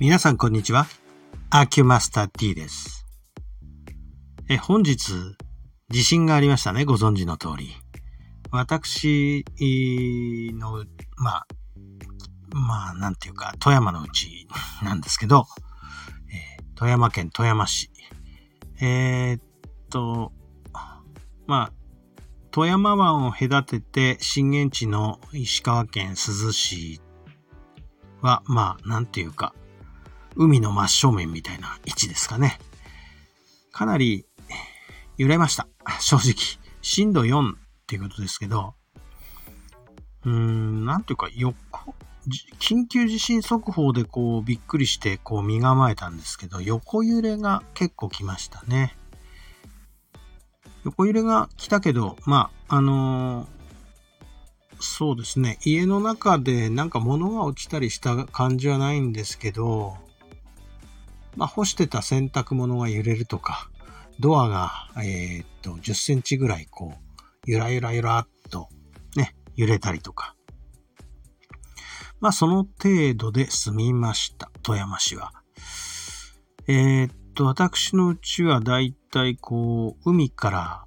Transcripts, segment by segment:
皆さんこんにちは。アキュマスター T です。え、本日、地震がありましたね。ご存知の通り。私の、まあ、まあ、なんていうか、富山のうちなんですけど、えー富山県富山市。えーっと、まあ、富山湾を隔てて震源地の石川県珠洲市は、まあ、なんていうか、海の真正面みたいな位置ですかね。かなり揺れました。正直。震度4っていうことですけど、うーん、なんていうか、横、緊急地震速報でこうびっくりしてこう身構えたんですけど、横揺れが結構来ましたね。横揺れが来たけど、まあ、あのーそうですね。家の中でなんか物が落ちたりした感じはないんですけど、まあ、干してた洗濯物が揺れるとか、ドアが、えーっと、10センチぐらいこう、ゆらゆらゆらっとね、揺れたりとか。まあ、その程度で済みました。富山市は。えーっと、私のうちはだいたいこう、海から、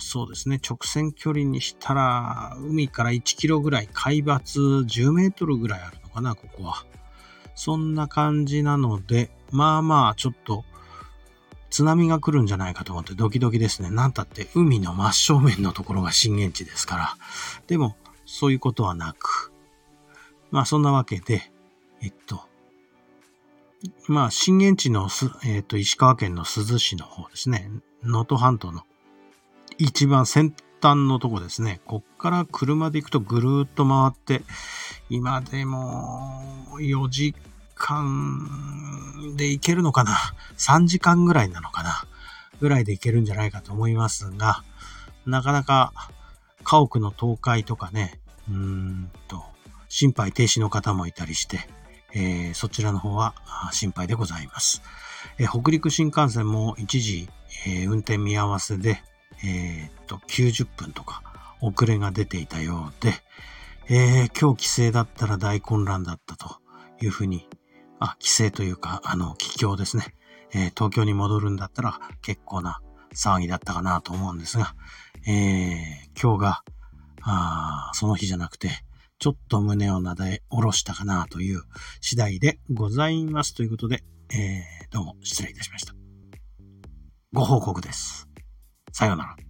そうですね、直線距離にしたら、海から1キロぐらい、海抜10メートルぐらいあるのかな、ここは。そんな感じなので、まあまあ、ちょっと、津波が来るんじゃないかと思ってドキドキですね。なんたって海の真正面のところが震源地ですから。でも、そういうことはなく。まあ、そんなわけで、えっと、まあ、震源地のす、えっと、石川県の珠洲市の方ですね。能登半島の一番先端のとこですね。こっから車で行くとぐるーっと回って、今でも4時間で行けるのかな ?3 時間ぐらいなのかな？ぐらいで行けるんじゃないかと思いますが、なかなか家屋の倒壊とかね、うーんと、心肺停止の方もいたりして、えーそちらの方は心配でございます。えー北陸新幹線も一時、えー運転見合わせで、えっと、90分とか遅れが出ていたようで、え今日帰省だったら大混乱だったというふうに、あ、帰省というか、あの、帰郷ですね。えー東京に戻るんだったら結構な騒ぎだったかなと思うんですが、えー今日が、あその日じゃなくて、ちょっと胸をなで下ろしたかなという次第でございますということで、えーどうも失礼いたしました。ご報告です。さようなら。